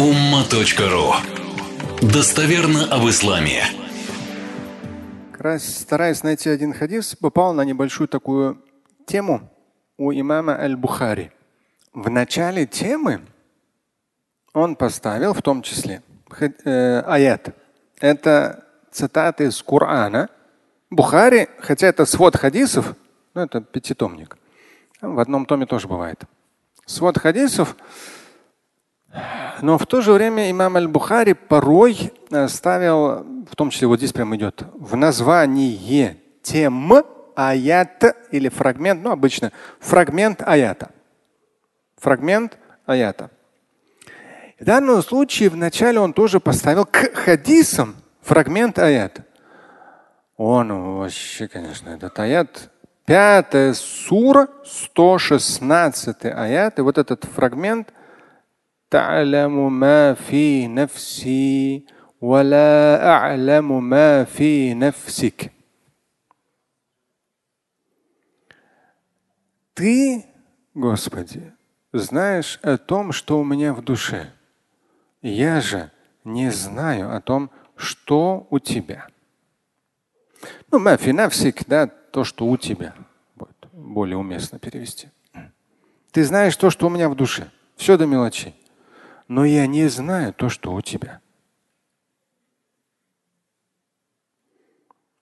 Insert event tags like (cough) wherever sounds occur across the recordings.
umma.ru Достоверно об исламе. Стараясь найти один хадис, попал на небольшую такую тему у имама Аль-Бухари. В начале темы он поставил в том числе э, аят. Это цитаты из Корана. Бухари, хотя это свод хадисов, ну это пятитомник. В одном томе тоже бывает. Свод хадисов но в то же время имам Аль-Бухари порой э, ставил, в том числе вот здесь прямо идет, в названии тем аят или фрагмент, ну обычно фрагмент аята. Фрагмент аята. В данном случае вначале он тоже поставил к хадисам фрагмент аята. Он вообще, конечно, этот аят, пятая сура, 116 аят, и вот этот фрагмент – تعلم ما في نفسي ولا أعلم ما في نفسك. Ты, Господи, знаешь о том, что у меня в душе. Я же не знаю о том, что у тебя. Ну, мафинавсик, да, то, что у тебя. Будет более уместно перевести. Ты знаешь то, что у меня в душе. Все до мелочей но я не знаю то, что у тебя.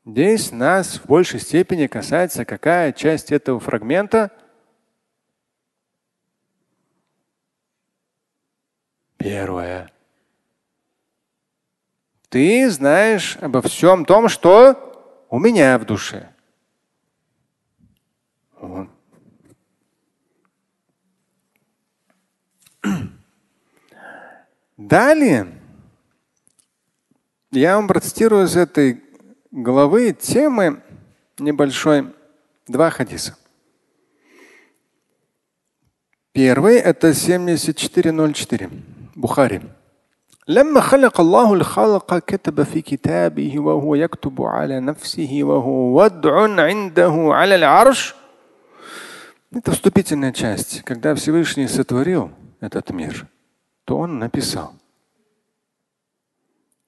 Здесь нас в большей степени касается какая часть этого фрагмента? Первое. Ты знаешь обо всем том, что у меня в душе. Вот. Далее я вам процитирую из этой главы темы небольшой два хадиса. Первый это 7404 Бухари. لما خلق الله الخلق كتب في كتابه وهو يكتب على نفسه وهو وضع عنده على العرش Это вступительная часть. Когда Всевышний сотворил этот мир – то он написал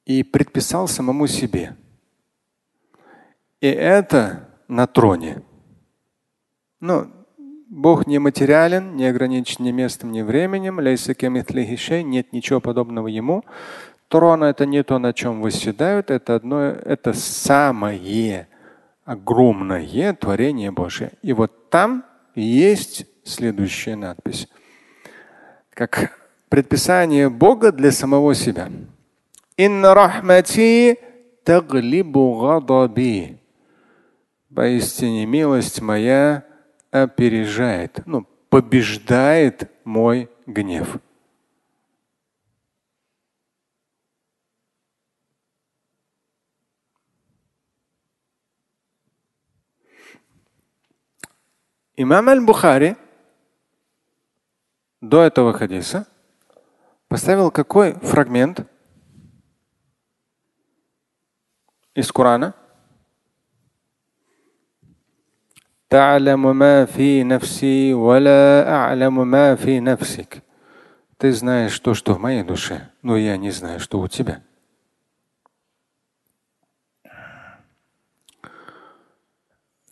и предписал самому себе. И это на троне. Но Бог не материален, не ограничен ни местом, ни временем. Нет ничего подобного ему. Трон это не то, на чем восседают, это одно, это самое огромное творение Божие. И вот там есть следующая надпись. Как предписание Бога для самого себя. Инна рахмати таглибу гадаби. Поистине милость моя опережает, ну, побеждает мой гнев. Имам Аль-Бухари до этого хадиса Поставил какой фрагмент из Корана? Ты знаешь то, что в моей душе, но я не знаю, что у тебя.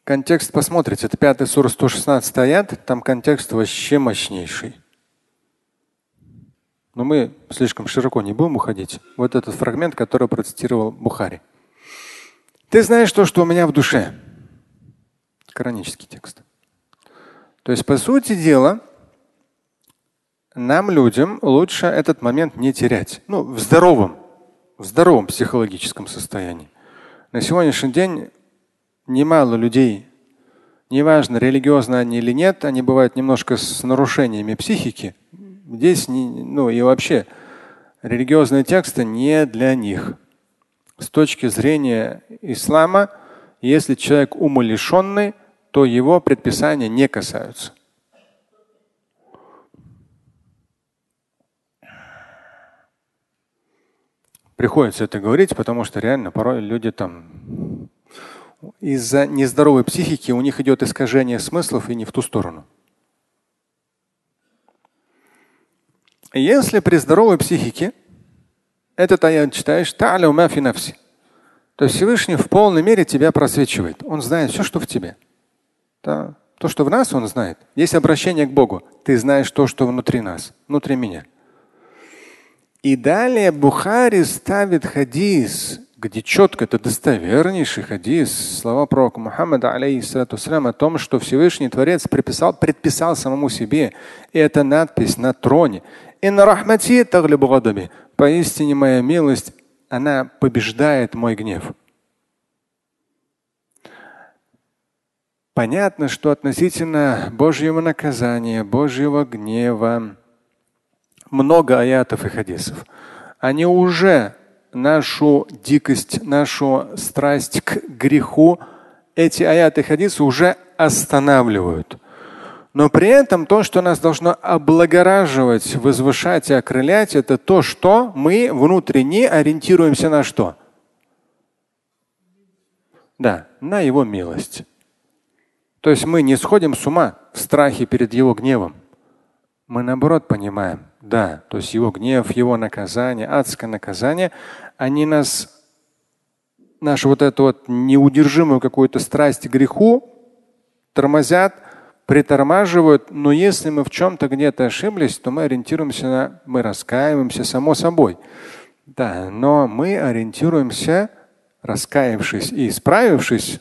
Контекст посмотрите, это 5 сура 116 аят, там контекст вообще мощнейший. Но мы слишком широко не будем уходить. Вот этот фрагмент, который процитировал Бухари. Ты знаешь то, что у меня в душе. Коранический текст. То есть, по сути дела, нам, людям, лучше этот момент не терять. Ну, в здоровом, в здоровом психологическом состоянии. На сегодняшний день немало людей, неважно, религиозно они или нет, они бывают немножко с нарушениями психики, Здесь, ну и вообще, религиозные тексты не для них. С точки зрения ислама, если человек умалишенный, то его предписания не касаются. Приходится это говорить, потому что реально порой люди там из-за нездоровой психики у них идет искажение смыслов и не в ту сторону. Если при здоровой психике этот аят читаешь, то Всевышний в полной мере тебя просвечивает. Он знает все, что в тебе. То, что в нас, он знает. Есть обращение к Богу. Ты знаешь то, что внутри нас, внутри меня. И далее Бухари ставит хадис, где четко это достовернейший хадис, слова пророка Мухаммада алейхиссалату о том, что Всевышний Творец предписал, предписал самому себе. И это надпись на троне. Поистине моя милость, она побеждает мой гнев. Понятно, что относительно Божьего наказания, Божьего гнева много аятов и хадисов. Они уже нашу дикость, нашу страсть к греху, эти аяты и хадисы уже останавливают. Но при этом то, что нас должно облагораживать, возвышать и окрылять, это то, что мы внутренне ориентируемся на что? Да, на его милость. То есть мы не сходим с ума в страхе перед его гневом. Мы наоборот понимаем, да, то есть его гнев, его наказание, адское наказание, они нас, нашу вот эту вот неудержимую какую-то страсть к греху тормозят, притормаживают, но если мы в чем-то где-то ошиблись, то мы ориентируемся на, мы раскаиваемся само собой. Да, но мы ориентируемся, раскаявшись и исправившись,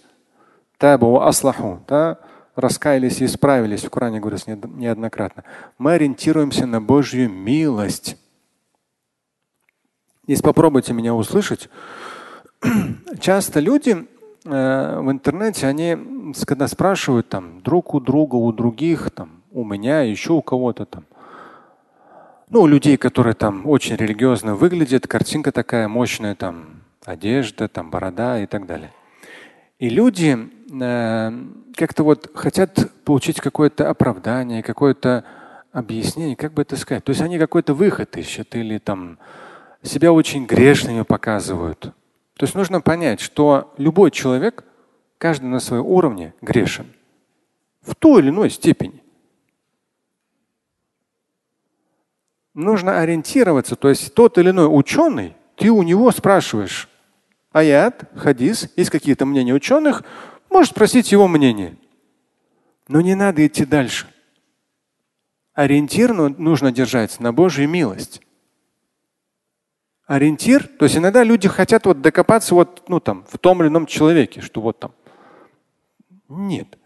табу аслаху, да, раскаялись и исправились, в Коране говорится неоднократно. Мы ориентируемся на Божью милость. Если попробуйте меня услышать, (clears throat) часто люди в интернете, они, когда спрашивают там друг у друга, у других, там, у меня, еще у кого-то там, ну, у людей, которые там очень религиозно выглядят, картинка такая мощная, там, одежда, там, борода и так далее. И люди э, как-то вот хотят получить какое-то оправдание, какое-то объяснение, как бы это сказать. То есть они какой-то выход ищут или там себя очень грешными показывают. То есть нужно понять, что любой человек, каждый на своем уровне грешен в той или иной степени. Нужно ориентироваться, то есть тот или иной ученый, ты у него спрашиваешь, аят, хадис, есть какие-то мнения ученых, можешь спросить его мнение. Но не надо идти дальше. Ориентир нужно держать на Божью милость. Ориентир, то есть иногда люди хотят вот докопаться вот, ну, там, в том или ином человеке, что вот там. Нет.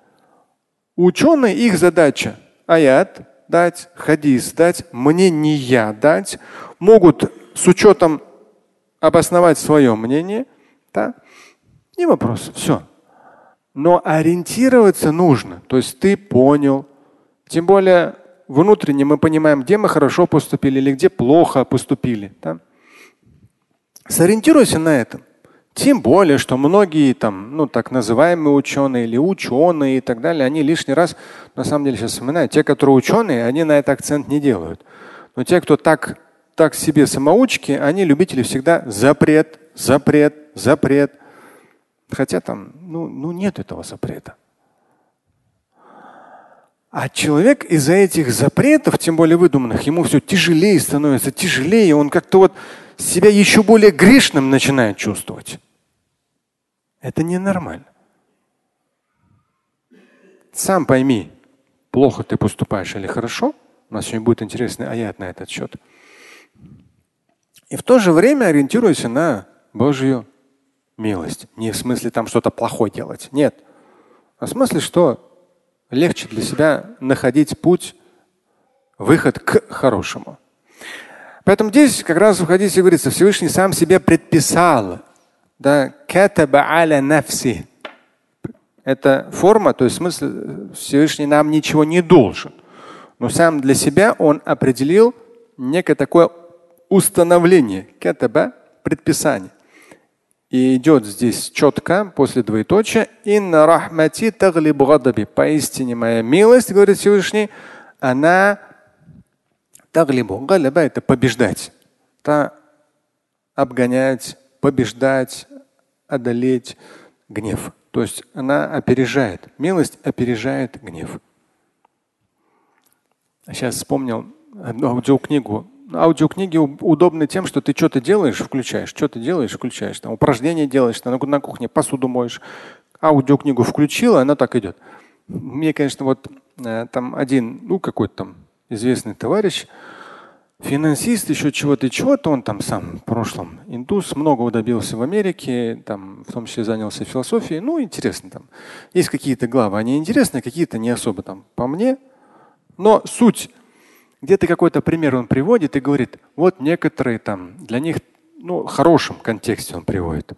Ученые, их задача аят дать, хадис дать, мнение дать, могут с учетом обосновать свое мнение – да? Не вопрос, все. Но ориентироваться нужно. То есть ты понял. Тем более внутренне мы понимаем, где мы хорошо поступили или где плохо поступили. Да? Сориентируйся на этом. Тем более, что многие там, ну, так называемые ученые или ученые и так далее, они лишний раз, на самом деле, сейчас вспоминаю, те, которые ученые, они на это акцент не делают. Но те, кто так, так себе самоучки, они любители всегда запрет, запрет, запрет. Хотя там ну, ну нет этого запрета. А человек из-за этих запретов, тем более выдуманных, ему все тяжелее становится, тяжелее. Он как-то вот себя еще более грешным начинает чувствовать. Это ненормально. Сам пойми, плохо ты поступаешь или хорошо. У нас сегодня будет интересный аят на этот счет. И в то же время ориентируйся на Божью милость. Не в смысле там что-то плохое делать. Нет. А в смысле, что легче для себя находить путь, выход к хорошему. Поэтому здесь как раз в хадисе говорится, Всевышний сам себе предписал. Да, это форма, то есть смысл Всевышний нам ничего не должен. Но сам для себя он определил некое такое установление, катаба предписание. И идет здесь четко после двоеточия. Инна рахмати таглиб гадаби. Поистине моя милость, говорит Всевышний, она таглибу. Галиба это побеждать. Та обгонять, побеждать, одолеть гнев. То есть она опережает. Милость опережает гнев. Сейчас вспомнил одну аудиокнигу аудиокниги удобны тем, что ты что-то делаешь, включаешь, что ты делаешь, включаешь. Там упражнения делаешь, на, на кухне посуду моешь. Аудиокнигу включила, она так идет. Мне, конечно, вот э, там один, ну какой-то там известный товарищ, финансист, еще чего-то чего-то, он там сам в прошлом индус, многого добился в Америке, там в том числе занялся философией. Ну, интересно там. Есть какие-то главы, они интересные, какие-то не особо там по мне. Но суть, где-то какой-то пример он приводит и говорит, вот некоторые там, для них, ну, в хорошем контексте он приводит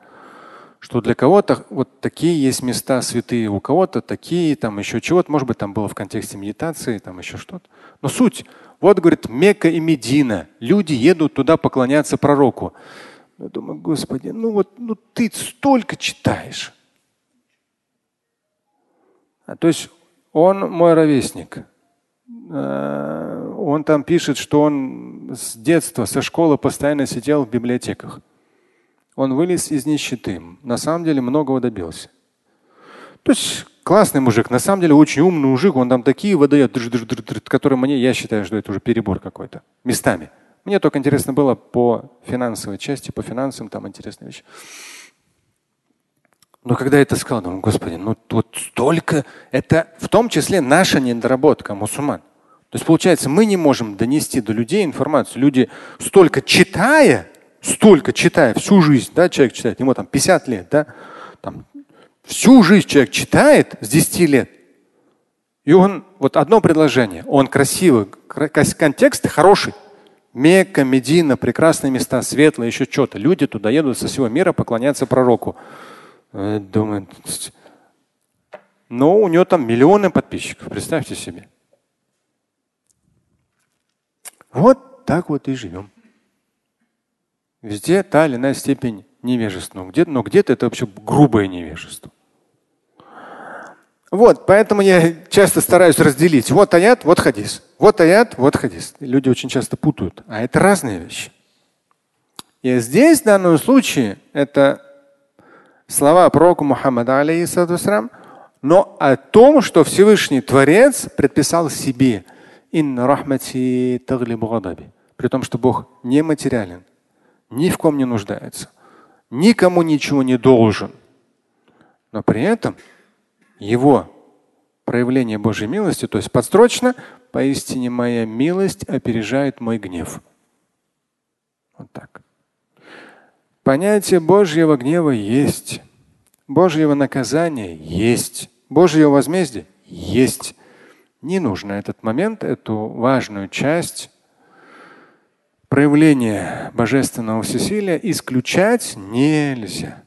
что для кого-то вот такие есть места святые, у кого-то такие, там еще чего-то, может быть, там было в контексте медитации, там еще что-то. Но суть, вот говорит, Мекка и Медина, люди едут туда поклоняться пророку. Я думаю, Господи, ну вот ну ты столько читаешь. А, то есть он мой ровесник. А, он там пишет, что он с детства, со школы постоянно сидел в библиотеках. Он вылез из нищеты. На самом деле многого добился. То есть классный мужик, на самом деле очень умный мужик, он там такие выдает, которые мне, я считаю, что это уже перебор какой-то. Местами. Мне только интересно было по финансовой части, по финансам там интересные вещи. Но когда я это сказал, думаю, господи, ну вот столько, это в том числе наша недоработка мусульман. То есть получается, мы не можем донести до людей информацию. Люди столько читая, столько читая, всю жизнь, да, человек читает, ему там 50 лет, да, там, всю жизнь человек читает с 10 лет. И он, вот одно предложение, он красивый, контекст хороший. Мекка, Медина, прекрасные места, светлые, еще что-то. Люди туда едут со всего мира поклоняться пророку. Э, Думаю, но у него там миллионы подписчиков, представьте себе. Вот так вот и живем. Везде та или иная степень невежества. Но где-то, но где-то это вообще грубое невежество. Вот, поэтому я часто стараюсь разделить. Вот аят, вот хадис. Вот аят, вот хадис. Люди очень часто путают. А это разные вещи. И здесь, в данном случае, это слова пророка Мухаммада, алейхиссалам, но о том, что Всевышний Творец предписал себе. При том, что Бог нематериален ни в ком не нуждается, никому ничего не должен. Но при этом его проявление Божьей милости, то есть подстрочно, поистине моя милость опережает мой гнев. Вот так. Понятие Божьего гнева есть. Божьего наказания есть. Божьего возмездия есть. Не нужно этот момент, эту важную часть проявление божественного всесилия исключать нельзя.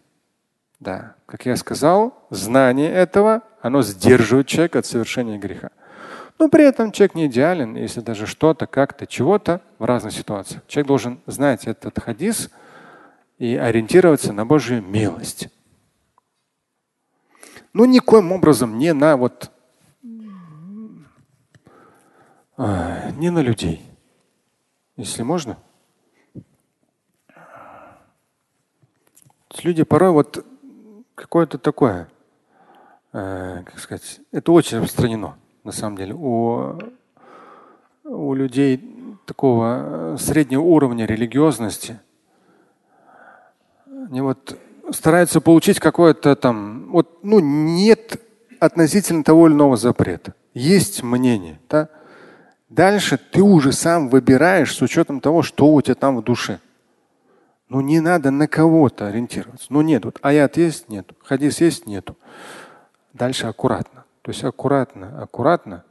Да, как я сказал, знание этого, оно сдерживает человека от совершения греха. Но при этом человек не идеален, если даже что-то, как-то, чего-то в разных ситуациях. Человек должен знать этот хадис и ориентироваться на Божью милость. Ну, никоим образом не на вот а, не на людей если можно. Люди порой вот какое-то такое, э, как сказать, это очень распространено на самом деле у, у людей такого среднего уровня религиозности. Они вот стараются получить какое-то там, вот, ну, нет относительно того или иного запрета. Есть мнение, да? Дальше ты уже сам выбираешь с учетом того, что у тебя там в душе. Ну не надо на кого-то ориентироваться. Ну нет, вот аят есть, нет, хадис есть, нету. Дальше аккуратно. То есть аккуратно, аккуратно.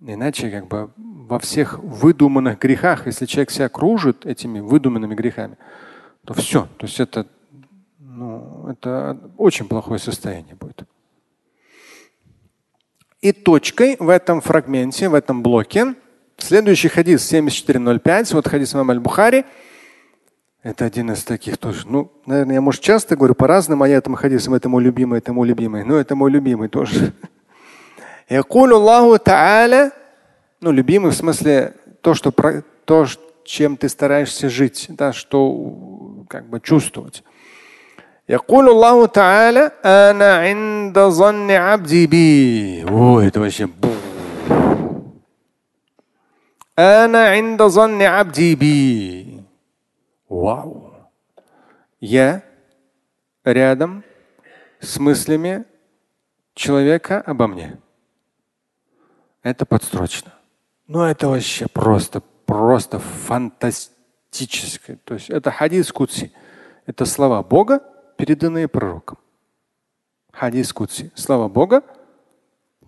Иначе как бы во всех выдуманных грехах, если человек себя кружит этими выдуманными грехами, то все. То есть это, ну, это очень плохое состояние будет. И точкой в этом фрагменте, в этом блоке, следующий хадис 7405, вот хадис имама аль-Бухари, это один из таких тоже. Ну, наверное, я, может, часто говорю по разным аятам хадисам, это мой любимый, это мой любимый. Но это мой любимый тоже. (laughs) ну, любимый в смысле то, что, то, чем ты стараешься жить, да, что как бы чувствовать. يقول الله تعالى أنا عند ظن عبدي بي О, это вообще Ана инда занни абди би. Вау. Я рядом с мыслями человека обо мне. Это подстрочно. Но это вообще просто, просто фантастическое. То есть это хадис Кутси. Это слова Бога, переданные пророком. Хадис Кутси. Слова Бога,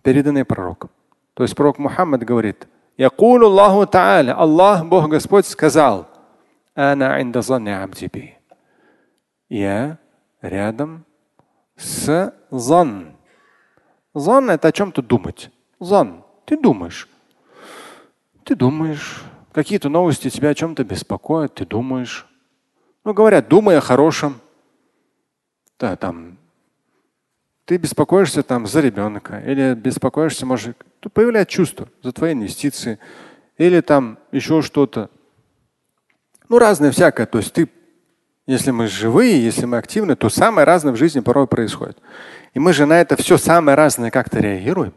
переданные пророком. То есть пророк Мухаммад говорит, Якулу Аллаху Та'аля, Аллах, Бог Господь сказал, Я рядом с зан. Зан – это о чем-то думать. Зан. Ты думаешь. Ты думаешь. Какие-то новости тебя о чем-то беспокоят, ты думаешь. Ну, говорят, думай о хорошем. Да, там. Ты беспокоишься там за ребенка или беспокоишься, может, появляется чувство за твои инвестиции или там еще что-то. Ну, разное всякое. То есть ты, если мы живые, если мы активны, то самое разное в жизни порой происходит. И мы же на это все самое разное как-то реагируем.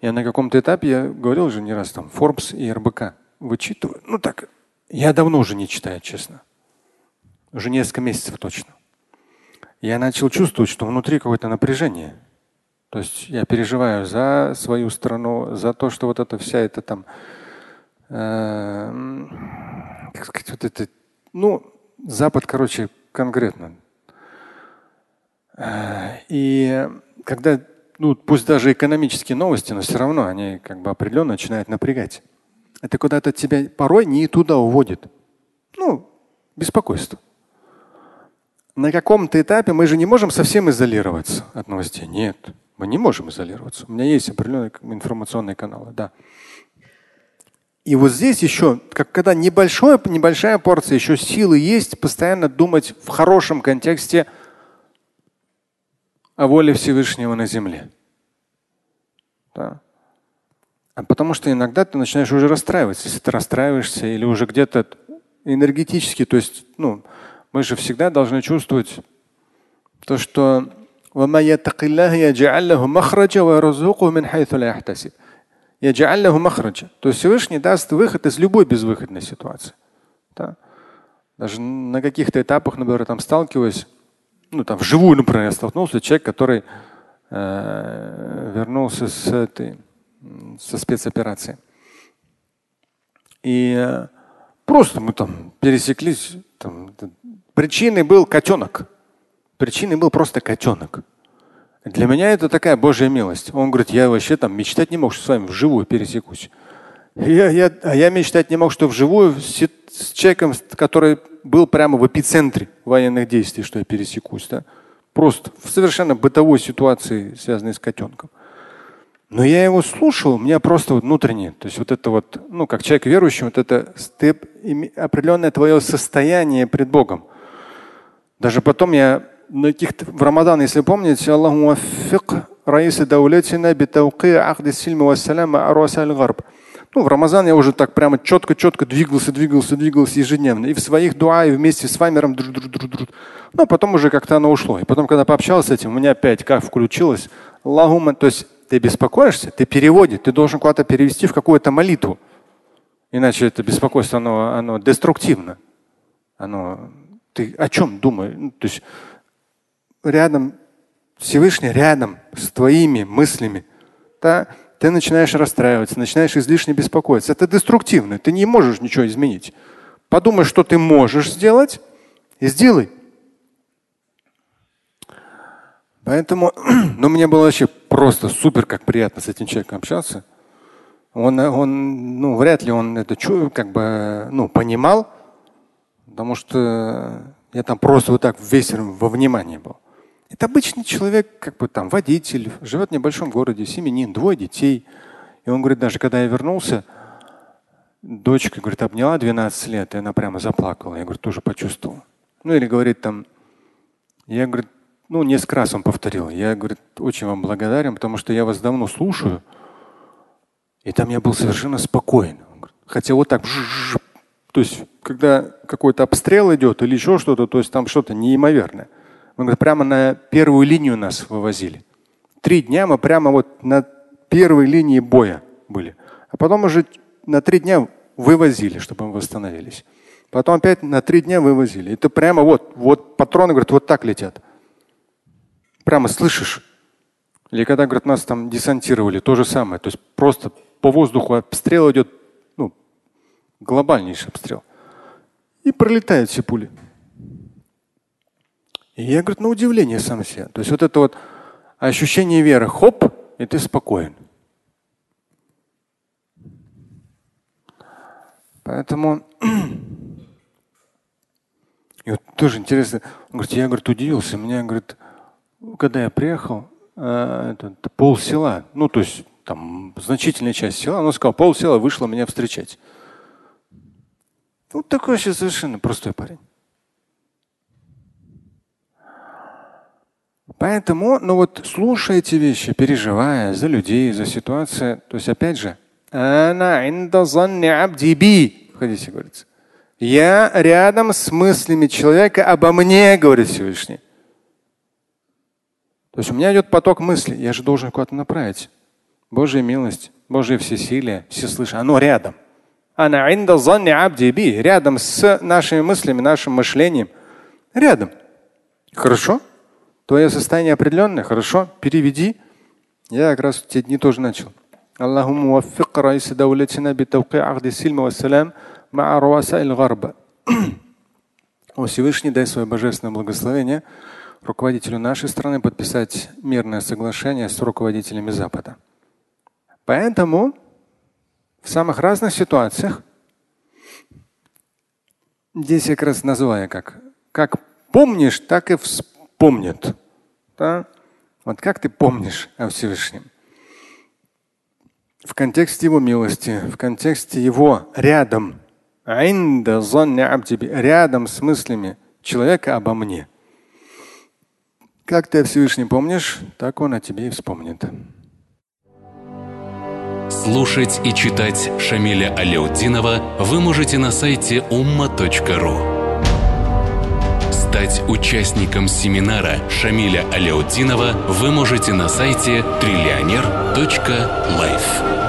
Я на каком-то этапе, я говорил уже не раз, там, Forbes и РБК вычитываю. Ну так, я давно уже не читаю, честно. Уже несколько месяцев точно. Я начал чувствовать, что внутри какое-то напряжение. То есть я переживаю за свою страну, за то, что вот эта вся эта там, э, как сказать, вот это, ну, Запад, короче, конкретно. Э, и когда ну, пусть даже экономические новости, но все равно они как бы определенно начинают напрягать. Это куда-то тебя порой не туда уводит. Ну, беспокойство. На каком-то этапе мы же не можем совсем изолироваться от новостей. Нет, мы не можем изолироваться. У меня есть определенные информационные каналы, да. И вот здесь еще, как когда небольшое, небольшая порция еще силы есть, постоянно думать в хорошем контексте – о воле Всевышнего на земле. Да. А потому что иногда ты начинаешь уже расстраиваться. Если ты расстраиваешься или уже где-то энергетически, то есть, ну, мы же всегда должны чувствовать то, что то есть Всевышний даст выход из любой безвыходной ситуации. Да? Даже на каких-то этапах, например, там сталкиваюсь, ну там вживую, например, я столкнулся, человек, который э, вернулся с этой, со спецоперации. И э, просто мы там пересеклись. Там, причиной был котенок. Причиной был просто котенок. Для меня это такая Божья милость. Он говорит, я вообще там мечтать не мог, что с вами вживую пересекусь. Я, я, а я мечтать не мог, что вживую с, с человеком, который был прямо в эпицентре военных действий, что я пересекусь. Да? Просто в совершенно бытовой ситуации, связанной с котенком. Но я его слушал, у меня просто вот внутренне, то есть вот это вот, ну, как человек верующий, вот это степ, определенное твое состояние пред Богом. Даже потом я на каких-то, в Рамадан, если помните, Аллаху раиса даулетина битауки ахди сильми вассаляма аруаса аль-гарб ну, в Рамазан я уже так прямо четко-четко двигался, двигался, двигался ежедневно. И в своих дуа, и вместе с Ваймером. Дру -дру -дру -дру. Ну, а потом уже как-то оно ушло. И потом, когда пообщался с этим, у меня опять как включилось. Аллахума, то есть ты беспокоишься, ты переводишь, ты должен куда-то перевести в какую-то молитву. Иначе это беспокойство, оно, оно деструктивно. Оно, ты о чем думаешь? Ну, то есть рядом, Всевышний рядом с твоими мыслями. Да? ты начинаешь расстраиваться, начинаешь излишне беспокоиться. Это деструктивно, ты не можешь ничего изменить. Подумай, что ты можешь сделать, и сделай. Поэтому, (clears throat) ну, мне было вообще просто супер, как приятно с этим человеком общаться. Он, он ну, вряд ли он это как бы, ну, понимал, потому что я там просто вот так весь во внимании был. Это обычный человек, как бы там водитель, живет в небольшом городе, семенин, двое детей. И он говорит, даже когда я вернулся, дочка, говорит, обняла 12 лет, и она прямо заплакала. Я, говорю, тоже почувствовал. Ну или говорит там, я, говорит, ну несколько раз он повторил. Я, говорит, очень вам благодарен, потому что я вас давно слушаю. И там я был совершенно спокоен. Хотя вот так, то есть, когда какой-то обстрел идет или еще что-то, то есть там что-то неимоверное. Мы говорит, прямо на первую линию нас вывозили. Три дня мы прямо вот на первой линии боя были. А потом уже на три дня вывозили, чтобы мы восстановились. Потом опять на три дня вывозили. Это прямо вот, вот патроны, говорят, вот так летят. Прямо слышишь. Или когда, говорят, нас там десантировали, то же самое. То есть просто по воздуху обстрел идет, ну, глобальнейший обстрел. И пролетают все пули. И я, говорит, на удивление сам себе. То есть вот это вот ощущение веры, хоп, и ты спокоен. Поэтому (clears throat) и вот тоже интересно, он говорит, я говорит, удивился. Меня, говорит, когда я приехал, э, пол села, ну то есть там значительная часть села, он сказал, пол села вышло меня встречать. Вот такой вообще совершенно простой парень. Поэтому, ну вот слушая эти вещи, переживая за людей, за ситуацию, то есть опять же, она в хадисе говорится. Я рядом с мыслями человека обо мне, говорит Всевышний. То есть у меня идет поток мыслей, я же должен куда-то направить. Божья милость, Божье всесилие, всеслышание, оно рядом. Она абди рядом с нашими мыслями, нашим мышлением. Рядом. Хорошо? Твое состояние определенное, хорошо? Переведи. Я как раз в те дни тоже начал. اللهم وفق رئيس دولتنا بتوقيع عقد السلم والسلام مع رؤساء الغرب. О Всевышний, дай свое божественное благословение руководителю нашей страны подписать мирное соглашение с руководителями Запада. Поэтому в самых разных ситуациях здесь я как раз называю как как помнишь, так и вспомнят. Да? Вот как ты помнишь о Всевышнем? в контексте его милости, в контексте его рядом, рядом с мыслями человека обо мне. Как ты о Всевышнем помнишь, так он о тебе и вспомнит. Слушать и читать Шамиля Аляутдинова вы можете на сайте umma.ru. Стать участником семинара Шамиля Аляутдинова вы можете на сайте триллионер.life.